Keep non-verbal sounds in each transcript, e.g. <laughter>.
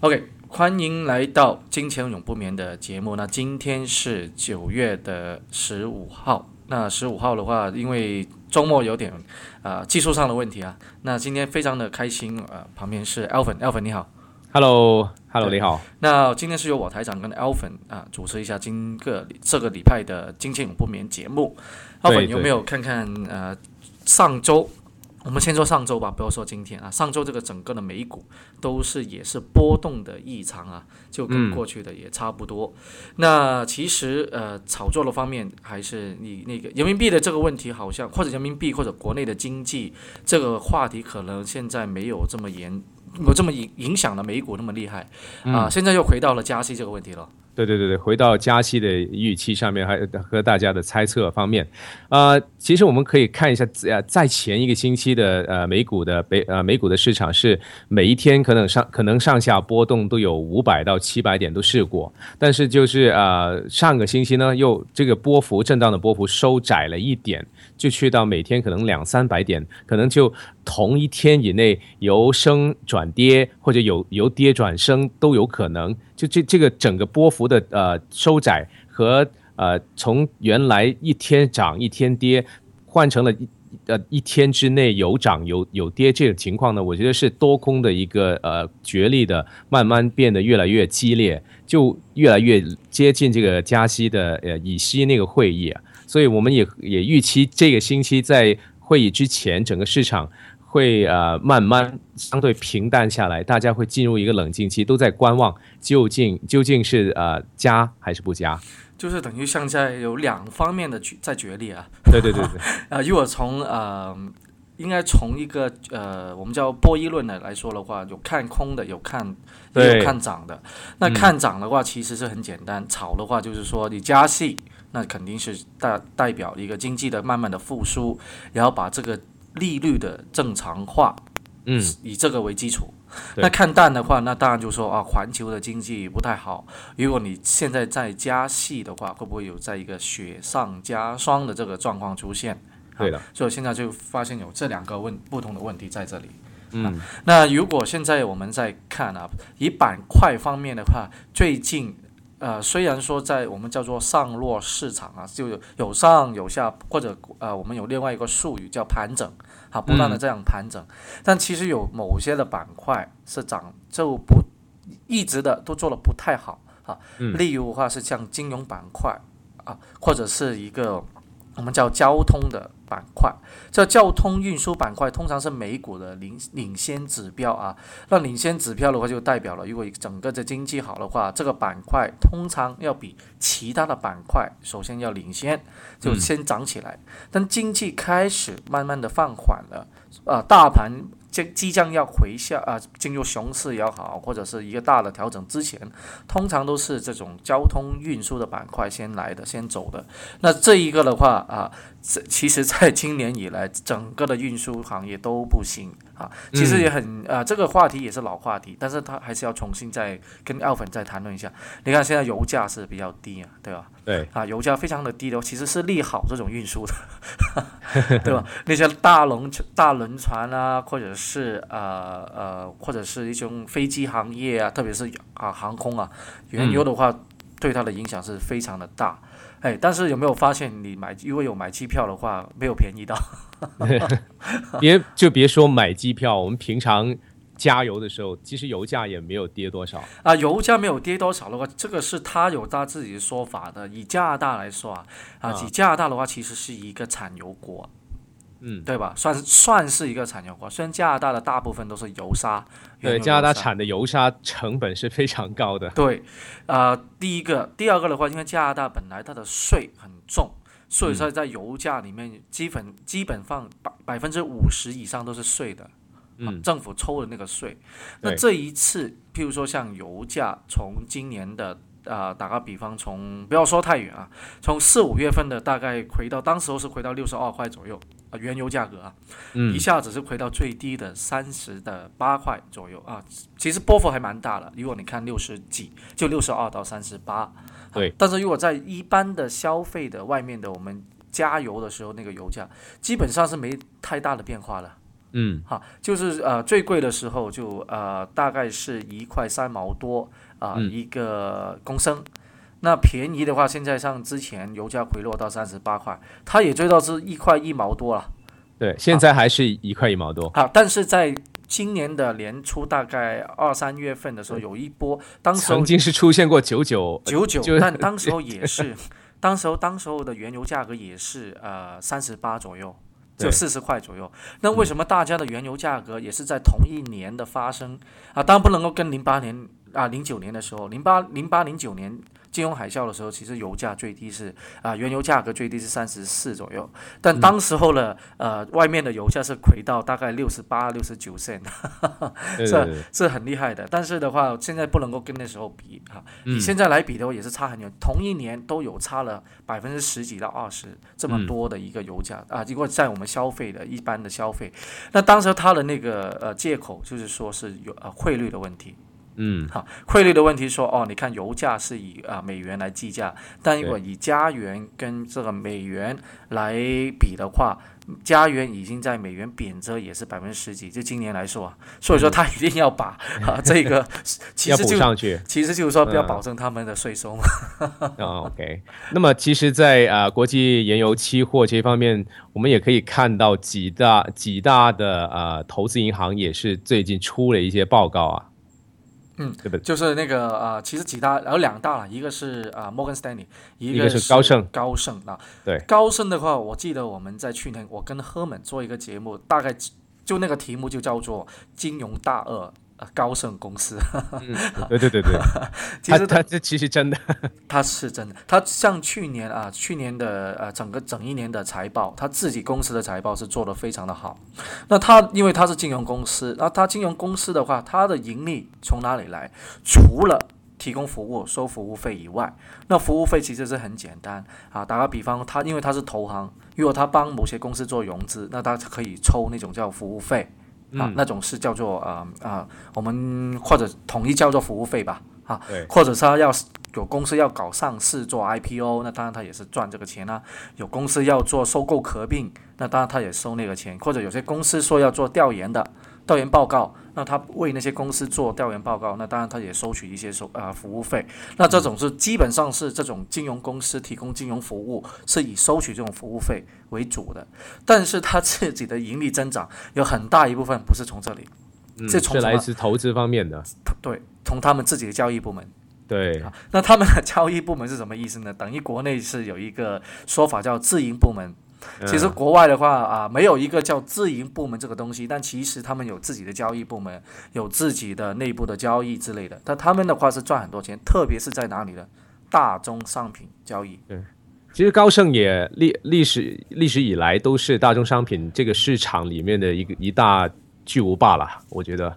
OK，欢迎来到《金钱永不眠》的节目。那今天是九月的十五号。那十五号的话，因为周末有点啊技术上的问题啊。那今天非常的开心啊，旁边是 Alvin，Alvin 你好，Hello，Hello 你好。那今天是由我台长跟 Alvin 啊主持一下今个这个礼拜的《金钱永不眠》节目。Alvin 有没有看看呃上周？我们先说上周吧，不要说今天啊。上周这个整个的美股都是也是波动的异常啊，就跟过去的也差不多。那其实呃，炒作的方面还是你那个人民币的这个问题，好像或者人民币或者国内的经济这个话题，可能现在没有这么严，有这么影影响了美股那么厉害啊。现在又回到了加息这个问题了。对对对对，回到加息的预期上面，还和大家的猜测方面，呃，其实我们可以看一下，在前一个星期的呃美股的北呃美股的市场是每一天可能上可能上下波动都有五百到七百点都试过，但是就是呃上个星期呢又这个波幅震荡的波幅收窄了一点，就去到每天可能两三百点，可能就同一天以内由升转跌或者有由跌转升都有可能。就这这个整个波幅的呃收窄和呃从原来一天涨一天跌换成了一呃一天之内有涨有有跌这种情况呢，我觉得是多空的一个呃角力的慢慢变得越来越激烈，就越来越接近这个加息的呃以息那个会议啊，所以我们也也预期这个星期在会议之前整个市场。会呃慢慢相对平淡下来，大家会进入一个冷静期，都在观望究竟究竟是呃加还是不加，就是等于现在有两方面的在决裂啊。对对对对。<laughs> 呃，如果从呃应该从一个呃我们叫博弈论的来说的话，有看空的，有看也有看涨的。那看涨的话其实是很简单，炒的话就是说你加息，那肯定是代代表一个经济的慢慢的复苏，然后把这个。利率的正常化，嗯，以这个为基础。那看淡的话，那当然就说啊，环球的经济不太好。如果你现在再加息的话，会不会有在一个雪上加霜的这个状况出现？对的。所以现在就发现有这两个问不同的问题在这里。嗯，那如果现在我们在看啊，以板块方面的话，最近。呃，虽然说在我们叫做上落市场啊，就有有上有下，或者呃，我们有另外一个术语叫盘整，啊，不断的这样盘整，但其实有某些的板块是涨就不一直的都做的不太好啊，例如的话是像金融板块啊，或者是一个我们叫交通的。板块，叫交通运输板块通常是美股的领领先指标啊。那领先指标的话，就代表了如果整个的经济好的话，这个板块通常要比其他的板块首先要领先，就先涨起来。但经济开始慢慢的放缓了，啊，大盘。即即将要回下啊，进入熊市也好，或者是一个大的调整之前，通常都是这种交通运输的板块先来的，先走的。那这一个的话啊，这其实在今年以来，整个的运输行业都不行。啊，其实也很啊，这个话题也是老话题，但是他还是要重新再跟奥粉再谈论一下。你看现在油价是比较低啊，对吧？对。啊，油价非常的低的，其实是利好这种运输的，<laughs> 对吧？那些大轮大轮船啊，或者是呃呃，或者是一种飞机行业啊，特别是啊航空啊，原油的话，对它的影响是非常的大。哎，但是有没有发现，你买如果有买机票的话，没有便宜到。<laughs> <laughs> 别就别说买机票，我们平常加油的时候，其实油价也没有跌多少啊。油价没有跌多少的话，这个是他有他自己的说法的。以加拿大来说啊，啊，以加拿大的话，其实是一个产油国。嗯，对吧？算算是一个产油国，虽然加拿大的大部分都是油砂，对，加拿大产的油砂成本是非常高的。对，呃，第一个，第二个的话，因为加拿大本来它的税很重，所以说在油价里面基本基本上百百分之五十以上都是税的，嗯，政府抽的那个税。那这一次，譬如说像油价从今年的。啊，打个比方，从不要说太远啊，从四五月份的大概回到当时候是回到六十二块左右啊，原油价格啊，一下子是回到最低的三十的八块左右啊，其实波幅还蛮大的。如果你看六十几，就六十二到三十八，对。但是如果在一般的消费的外面的我们加油的时候，那个油价基本上是没太大的变化了。嗯，好，就是呃最贵的时候就呃大概是一块三毛多啊、嗯一个公升。那便宜的话，现在像之前油价回落到三十八块，它也追到是一块一毛多了对，现在还是一块一毛多。啊。但是在今年的年初，大概二三月份的时候，有一波，当时曾经是出现过九九，九九，但当时候也 <laughs> 是，当时候当时候的原油价格也是呃三十八左右，就四十块左右。那为什么大家的原油价格也是在同一年的发生啊？当然不能够跟零八年啊零九年的时候，零八零八零九年。金融海啸的时候，其实油价最低是啊、原油价格最低是三十四左右，但当时候呢，呃，外面的油价是回到大概六十八、六十九 cent，是 <laughs> 对对对，是很厉害的。但是的话，现在不能够跟那时候比哈，嗯以现在来比的话，也是差很远。同一年都有差了百分之十几到二十这么嗯多的一个油价、啊。如果在我们消费的一般的消费，那当时他的那个呃借口就是说是有呃汇率的问题。嗯好，汇率的问题说哦，你看油价是以啊、美元来计价，但如果以加元跟这个美元来比的话，加元已经在美元贬值也是百分之十几，就今年来说啊，<laughs> 所以说他一定要把啊这个 <laughs> 要实就补上去。其实就是说不要嗯保证他们的税收嘛。<laughs> 哦 OK，那么其实在，啊国际原油期货这方面，我们也可以看到几大几大的呃投资银行也是最近出了一些报告啊。嗯，对不对？就是那个呃，其实几大，然后两大了，一个是啊、摩根斯丹利，一一个是是高盛高盛啊，对高盛的话，我记得我们在去年我跟赫门做一个节目，大概就那个题目就叫做“金融大鳄”。呃，高盛公司，对对对对，<laughs> 其实他他这其实真的，<laughs> 它是真的，它像去年啊，去年的呃整个整一年的财报，它自己公司的财报是做得非常的好。那它因为它是金融公司，那它金融公司的话，它的盈利从哪里来？除了提供服务收服务费以外，那服务费其实是很简单啊。打个比方，它因为它是投行，如果它帮某些公司做融资，那它可以抽那种叫服务费啊，嗯那种是叫做啊啊、我们或者统一叫做服务费吧啊。或者是他要有公司要搞上市做 IPO，那当然他也是赚这个钱啦、有公司要做收购合并，那当然他也收那个钱。或者有些公司说要做调研的调研报告，那他为那些公司做调研报告，那当然他也收取一些收啊、服务费。那这种是基本上是这种金融公司提供金融服务是以收取这种服务费为主的，但是他自己的盈利增长有很大一部分不是从这里，嗯这从来自投资方面的，对，从他们自己的交易部门。对，啊，那他们的交易部门是什么意思呢？等于国内是有一个说法叫自营部门，其实嗯国外的话啊，没有一个叫自营部门这个东西，但其实他们有自己的交易部门，有自己的内部的交易之类的。但他们的话是赚很多钱，特别是在哪里呢？大宗商品交易。对其实高盛也历历史历史以来都是大宗商品这个市场里面的一个一大巨无霸了，我觉得，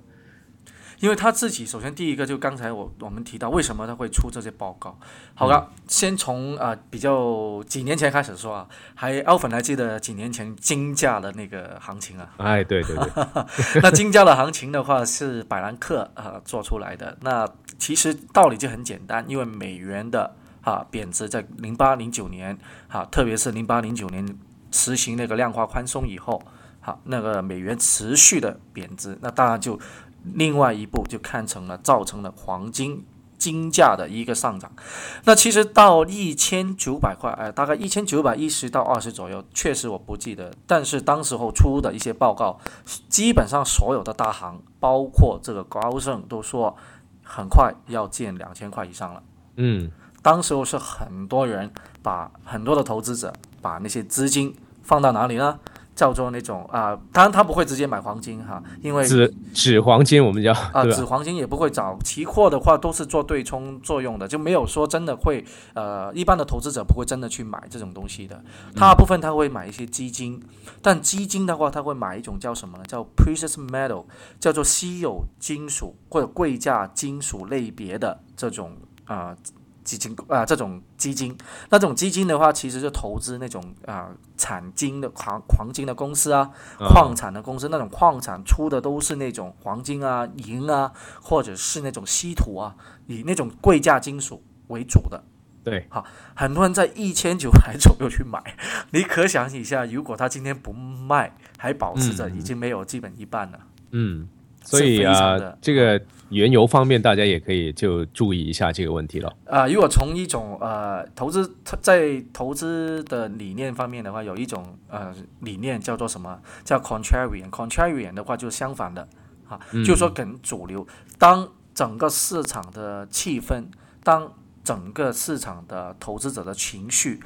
因为他自己首先第一个就刚才我我们提到为什么他会出这些报告。好了，先从啊、呃比较几年前开始说啊，还 Alvin 还记得几年前金价的那个行情啊？哎，对对对，<laughs> 那金价的行情的话是百兰克呃做出来的。那其实道理就很简单，因为美元的啊贬值在零八零九年啊，特别是零八零九年实行那个量化宽松以后，好、那个美元持续的贬值，那当然就另外一步就看成了造成了黄金。金价的一个上涨，那其实到一千九百块，哎，大概一千九百一十到二十左右，确实我不记得，但是当时候出的一些报告，基本上所有的大行，包括这个高盛，都说很快要见两千块以上了。嗯，当时候是很多人把很多的投资者把那些资金放到哪里呢？叫做那种啊、当然他不会直接买黄金哈，因为纸纸黄金我们叫啊？纸黄金也不会找，期货的话都是做对冲作用的，就没有说真的会呃，一般的投资者不会真的去买这种东西的，大部分他会买一些基金，但基金的话他会买一种叫什么呢？叫 precious metal，叫做稀有金属或者贵价金属类别的这种啊。基金啊、这种基金，那这种基金的话，其实就投资那种啊、产金的黄黄金的公司啊，嗯。矿产的公司，那种矿产出的都是那种黄金啊、银啊，或者是那种稀土啊，以那种贵价金属为主的。对，好，很多人在一千九百左右去买，你可想一下，如果他今天不卖，还保持着，已经没有基本一半了。嗯，所以啊，这个原油方面，大家也可以就注意一下这个问题了。啊，如果从一种呃投资在投资的理念方面的话，有一种呃理念叫做什么？叫 contrarian，contrarian 的话就是相反的，啊，就是说跟主流，当整个市场的气氛，当整个市场的投资者的情绪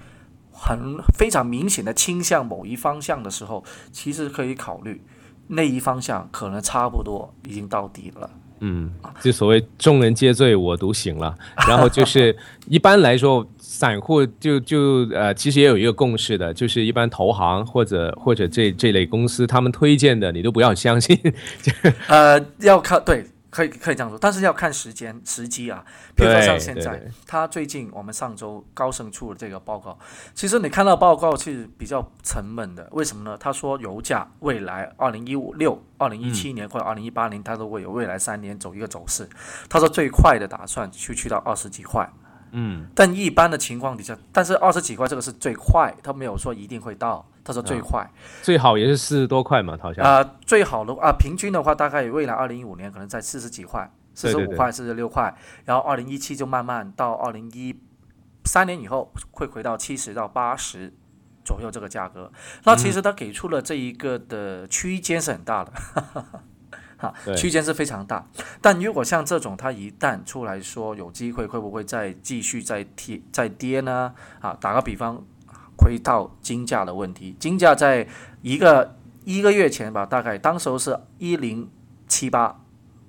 很非常明显的倾向某一方向的时候，其实可以考虑那一方向可能差不多已经到底了。嗯，就所谓众人皆醉我独醒了。<laughs> 然后就是一般来说，散户就就呃，其实也有一个共识的，就是一般投行或者或者这这类公司他们推荐的，你都不要相信。<laughs> 呃，要看对。可以可以这样说，但是要看时间时机啊。比如说像现在，他最近我们上周高盛出了这个报告，其实你看到报告是比较沉闷的。为什么呢？他说油价未来二零一五六、二零一七年或者二零一八年，它都会有未来三年走一个走势。他说最快的打算去去到二十几块。嗯，但一般的情况底下，但是二十几块这个是最快，他没有说一定会到。他说最快，最好也是四十多块嘛，好像。啊，最好的啊，平均的话，大概未来二零一五年可能在四十几块，四十五块、四十六块，然后二零一七就慢慢到二零一三年以后会回到七十到八十左右这个价格。那其实他给出了这一个的区间是很大的。区间是非常大，但如果像这种，它一旦出来说有机会，会不会再继续再跌再跌呢？啊，打个比方，回到金价的问题，金价在一个一个月前吧，大概当时候是一零七八，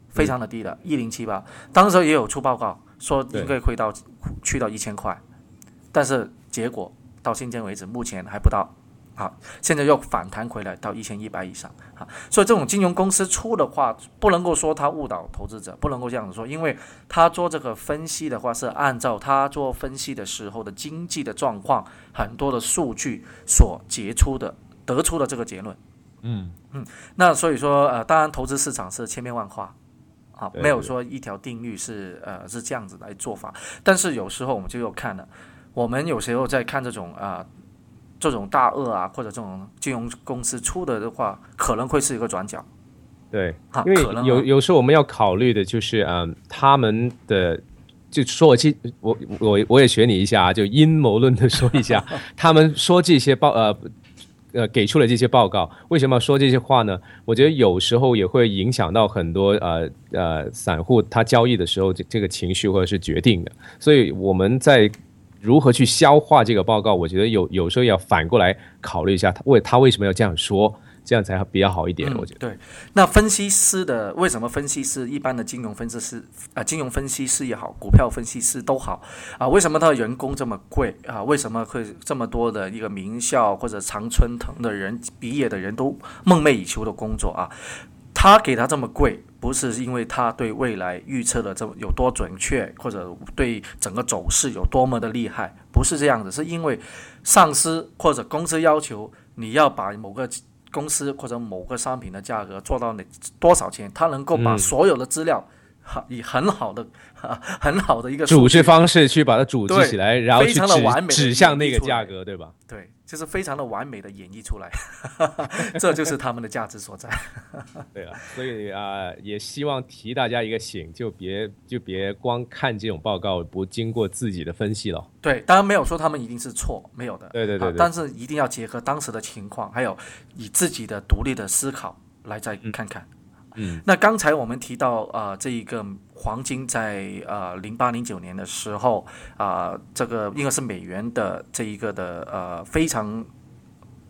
非常的低的，一零七八，当时也有出报告说应该会到去到一千块，但是结果到今天为止，目前还不到。好，现在又反弹回来到一千一百以上，啊，所以这种金融公司出的话，不能够说他误导投资者，不能够这样子说，因为他做这个分析的话，是按照他做分析的时候的经济的状况，很多的数据所结出的得出的这个结论。嗯嗯，那所以说，呃，当然投资市场是千变万化，啊，没有说一条定律是呃是这样子来做法，但是有时候我们就要看了，我们有时候在看这种啊。这种大鳄啊，或者这种金融公司出的的话，可能会是一个转角。对，因为有有时候我们要考虑的就是，嗯，他们的就说我其我我我也学你一下啊，就阴谋论的说一下，<laughs> 他们说这些报呃呃给出了这些报告，为什么要说这些话呢？我觉得有时候也会影响到很多呃呃散户他交易的时候这这个情绪或者是决定的，所以我们在。如何去消化这个报告？我觉得有有时候要反过来考虑一下，他为他为什么要这样说，这样才比较好一点。我觉得对。那分析师的为什么分析师一般的金融分析师啊，金融分析师也好，股票分析师都好啊，为什么他的人工这么贵啊？为什么会这么多的一个名校或者常春藤的人毕业的人都梦寐以求的工作啊？他给他这么贵，不是因为他对未来预测的这么有多准确，或者对整个走势有多么的厉害，不是这样子，是因为上司或者公司要求你要把某个公司或者某个商品的价格做到哪多少钱，他能够把所有的资料以很好的、很好的一个组织方式去把它组织起来，然后去指指向那个价格，对吧？对。就是非常的完美的演绎出来，这就是他们的价值所在。<laughs> 对啊，所以啊，也希望提大家一个醒，就别就别光看这种报告，不经过自己的分析了。对，当然没有说他们一定是错，没有的。对对对。但是一定要结合当时的情况，还有以自己的独立的思考来再看看。嗯，那刚才我们提到啊，这一个黄金在呃零八零九年的时候啊，这个应该是美元的这一个的呃非常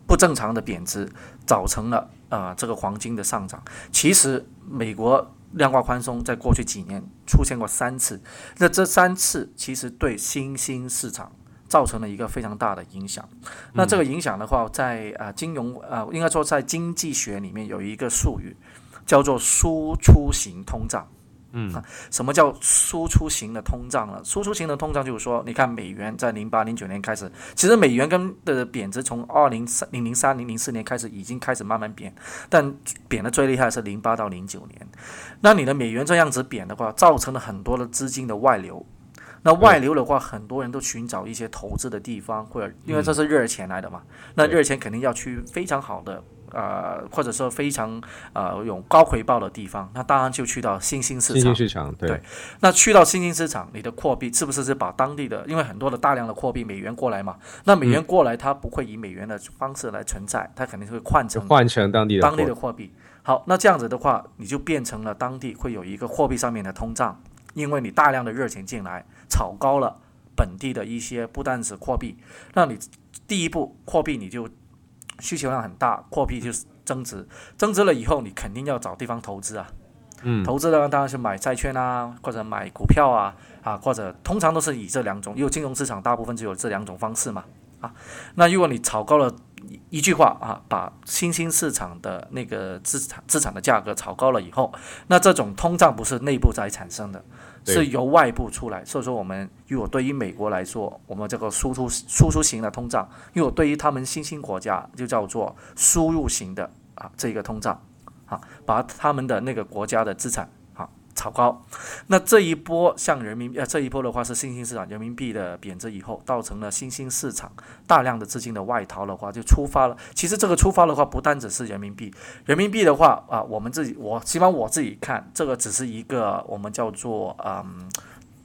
不正常的贬值，造成了啊这个黄金的上涨。其实美国量化宽松在过去几年出现过三次，那这三次其实对新兴市场造成了一个非常大的影响。那这个影响的话，在啊金融啊应该说在经济学里面有一个术语。叫做输出型通胀，嗯，什么叫输出型的通胀呢？输出型的通胀就是说，你看美元在零八零九年开始，其实美元跟的贬值从二零三零零三零零四年开始已经开始慢慢贬，但贬的最厉害是零八到零九年。那你的美元这样子贬的话，造成了很多的资金的外流，那外流的话，很多人都寻找一些投资的地方，或者因为这是热钱来的嘛，那热钱肯定要去非常好的。呃，或者说非常呃有高回报的地方，那当然就去到新兴市场。新兴市场，对。那去到新兴市场，你的货币是不是是把当地的？因为很多的大量的货币美元过来嘛，那美元过来，它不会以美元的方式来存在，它肯定会换成换成当地的当地的货币。好，那这样子的话，你就变成了当地会有一个货币上面的通胀，因为你大量的热钱进来，炒高了本地的一些不单是货币，那你第一步货币你就。需求量很大，货币就是增值，增值了以后，你肯定要找地方投资啊。嗯，投资的话当然是买债券啊，或者买股票啊，啊，或者通常都是以这两种，因为金融市场大部分只有这两种方式嘛。啊，那如果你炒高了，一句话啊，把新兴市场的那个资产资产的价格炒高了以后，那这种通胀不是内部在产生的。是由外部出来，所以说我们如果对于美国来说，我们这个输出输出型的通胀；如果对于他们新兴国家，就叫做输入型的啊这个通胀，啊，把他们的那个国家的资产。炒高，那这一波像人民币，呃，这一波的话是新兴市场人民币的贬值以后，造成了新兴市场大量的资金的外逃的话，就出发了。其实这个出发的话，不单只是人民币，人民币的话啊，我们自己，我起码我自己看，这个只是一个我们叫做嗯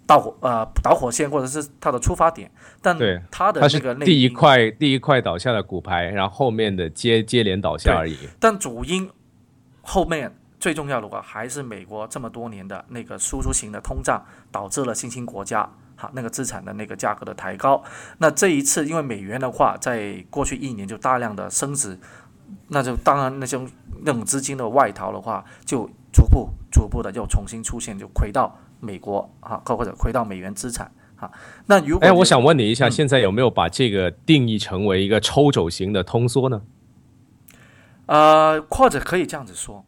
导火呃导火线或者是它的出发点，但对它的那个第一块第一块倒下的骨牌，然后后面的接接连倒下而已。但主因后面。最重要的话还是美国这么多年的那个输出型的通胀，导致了新兴国家哈那个资产的那个价格的抬高。那这一次因为美元的话，在过去一年就大量的升值，那就当然那些那种资金的外逃的话，就逐步逐步的又重新出现，就回到美国啊，或者回到美元资产啊。那如果哎，我想问你一下，现在有没有把这个定义成为一个抽走型的通缩呢？呃，或者可以这样子说。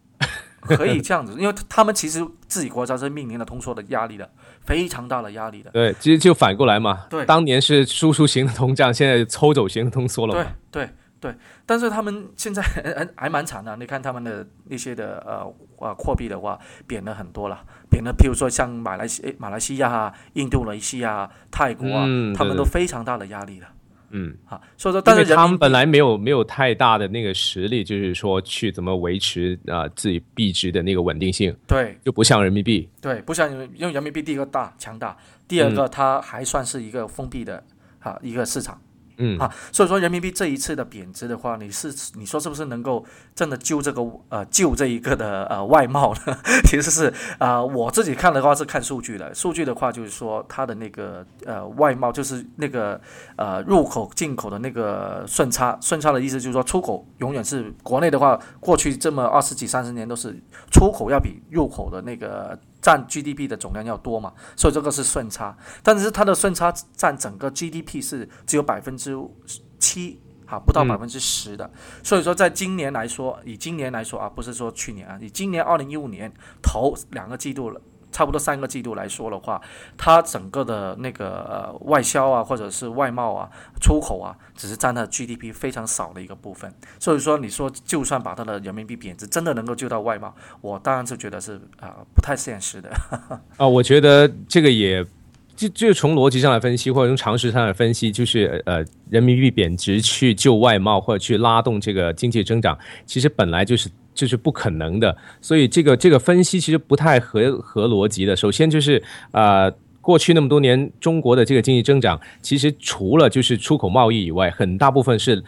可以这样子，因为他们其实自己国家是面临了通缩的压力的，非常大的压力的。对，其实就反过来嘛。对，当年是输出型的通胀，现在抽走型的通缩了。对对对，但是他们现在还还蛮惨的。你看他们的那些的呃呃货币的话，贬了很多了，贬了。譬如说像马来西马来西亚啊、印度尼西亚、泰国啊，他们都非常大的压力了。嗯，好，所以说，但是他们本来没有没有太大的那个实力，就是说去怎么维持啊自己币值的那个稳定性，对，就不像人民币，对，不像因为人民币第一个大强大，第二个它还算是一个封闭的啊一个市场。嗯啊，所以说人民币这一次的贬值的话，你是你说是不是能够真的救这个呃救这一个的呃外贸呢？<laughs> 其实是啊，我自己看的话是看数据的，数据的话就是说它的那个呃外贸就是那个呃入口进口的那个顺差，顺差的意思就是说出口永远是国内的话，过去这么二十几三十年都是出口要比入口的那个。占 GDP 的总量要多嘛，所以这个是顺差，但是它的顺差占整个 GDP 是只有百分之七，哈，不到百分之十的。所以说，在今年来说，以今年来说啊，不是说去年啊，以今年二零一五年头两个季度了。差不多三个季度来说的话，它整个的那个呃外销啊，或者是外贸啊、出口啊，只是占它 GDP 非常少的一个部分。所以说，你说就算把它的人民币贬值，真的能够救到外贸，我当然是觉得是啊不太现实的。<laughs> 啊，我觉得这个也就就从逻辑上来分析，或者从常识上来分析，就是呃人民币贬值去救外贸或者去拉动这个经济增长，其实本来就是。就是不可能的，所以这个这个分析其实不太合合逻辑的。首先就是啊，过去那么多年中国的这个经济增长，其实除了就是出口贸易以外，很大部分是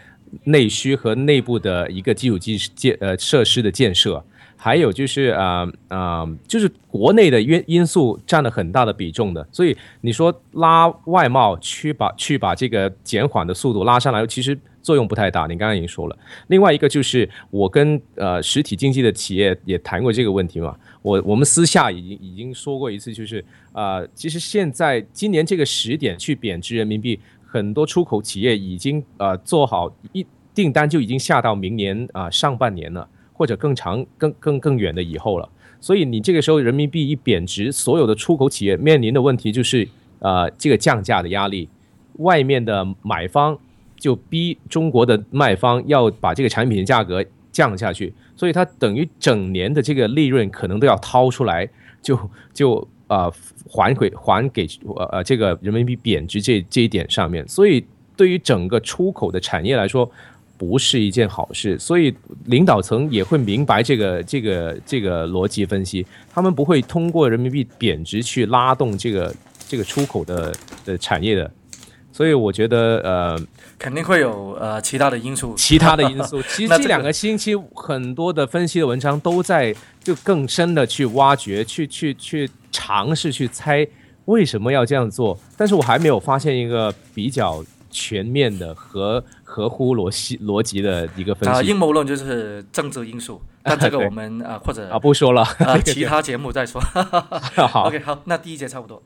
内需和内部的一个基础建建呃设施的建设，还有就是啊啊，就是国内的因因素占了很大的比重的。所以你说拉外贸去把去把这个减缓的速度拉上来，其实。作用不太大，你刚刚已经说了。另外一个就是我跟呃实体经济的企业也谈过这个问题嘛。我我们私下已经已经说过一次，就是啊，其实现在今年这个时点去贬值人民币，很多出口企业已经呃做好一订单就已经下到明年啊上半年了，或者更长更更更远的以后了。所以你这个时候人民币一贬值，所有的出口企业面临的问题就是呃这个降价的压力，外面的买方。就逼中国的卖方要把这个产品的价格降下去，所以它等于整年的这个利润可能都要掏出来，就就呃还给还给呃呃这个人民币贬值这这一点上面，所以对于整个出口的产业来说。不是一件好事，所以领导层也会明白这个这个这个逻辑分析，他们不会通过人民币贬值去拉动这个这个出口的的产业的，所以我觉得呃肯定会有呃其他的因素，其他的因素。<laughs> 其实这两个星期很多的分析的文章都在就更深的去挖掘，去去去尝试去猜为什么要这样做，但是我还没有发现一个比较全面的和。合乎逻辑逻辑的一个分析啊，阴谋论就是政治因素，<laughs> 但这个我们啊或者啊不说了，啊 <laughs> 其他节目再说。<laughs> 好，OK，好，那第一节差不多。